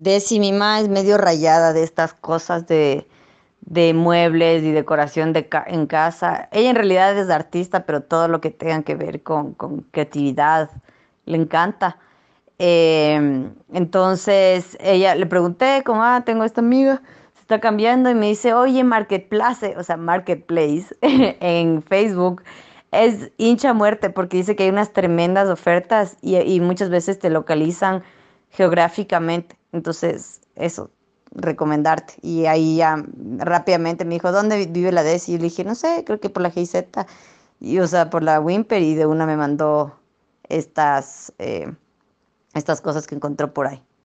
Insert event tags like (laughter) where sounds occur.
Desi, mi mamá es medio rayada de estas cosas de, de muebles y decoración de en casa. Ella en realidad es artista, pero todo lo que tenga que ver con, creatividad le encanta. Em, entonces ella le pregunté, como, ah, tengo esta amiga, se está cambiando y me dice, oye, Marketplace, o sea, Marketplace (laughs) en Facebook es hincha muerte porque dice que hay unas tremendas ofertas y, y muchas veces te localizan geográficamente. Entonces, eso, recomendarte. Y ahí ya rápidamente me dijo, ¿dónde vive la Desi? Y yo le dije, no sé, creo que por la GIZ, y, o sea, por la Wimper, y de una me mandó estas, eh, estas cosas que encontró por ahí.